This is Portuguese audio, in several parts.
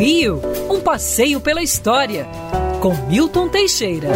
Rio, um passeio pela história, com Milton Teixeira.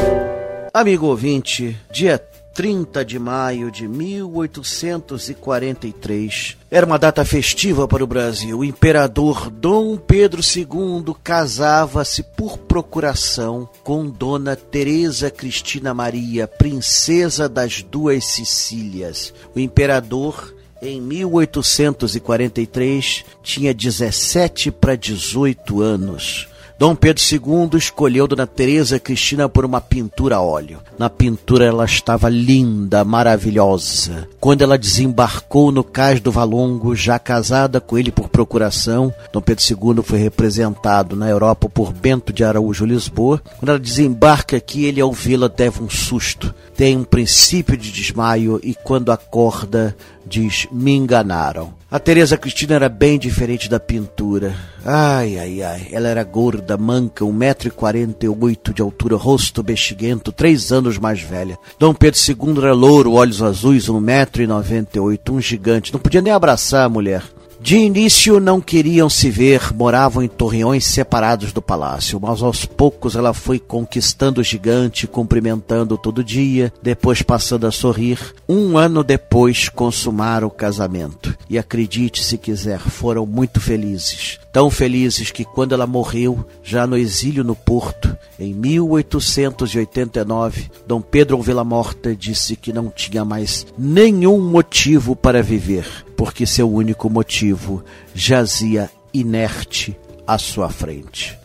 Amigo ouvinte, dia 30 de maio de 1843. Era uma data festiva para o Brasil. O imperador Dom Pedro II casava-se por procuração com Dona Teresa Cristina Maria, princesa das duas Sicílias. O imperador em 1843 tinha 17 para 18 anos. Dom Pedro II escolheu Dona Teresa Cristina por uma pintura a óleo. Na pintura ela estava linda, maravilhosa. Quando ela desembarcou no cais do Valongo, já casada com ele por procuração, Dom Pedro II foi representado na Europa por Bento de Araújo Lisboa. Quando ela desembarca aqui, ele ao vê-la deve um susto. Tem um princípio de desmaio e quando acorda diz: Me enganaram. A Teresa Cristina era bem diferente da pintura. Ai, ai, ai. Ela era gorda, manca, 1,48m de altura, rosto bexiguento, três anos mais velha. Dom Pedro II era louro, olhos azuis, 1,98m, um gigante. Não podia nem abraçar a mulher. De início não queriam se ver, moravam em torreões separados do palácio, mas aos poucos ela foi conquistando o gigante, cumprimentando todo dia, depois passando a sorrir. Um ano depois consumaram o casamento. E acredite se quiser, foram muito felizes. Tão felizes que quando ela morreu, já no exílio no Porto, em 1889, Dom Pedro Vila Morta disse que não tinha mais nenhum motivo para viver porque seu único motivo jazia inerte à sua frente.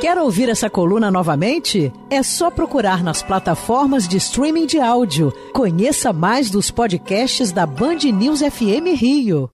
Quer ouvir essa coluna novamente? É só procurar nas plataformas de streaming de áudio. Conheça mais dos podcasts da Band News FM Rio.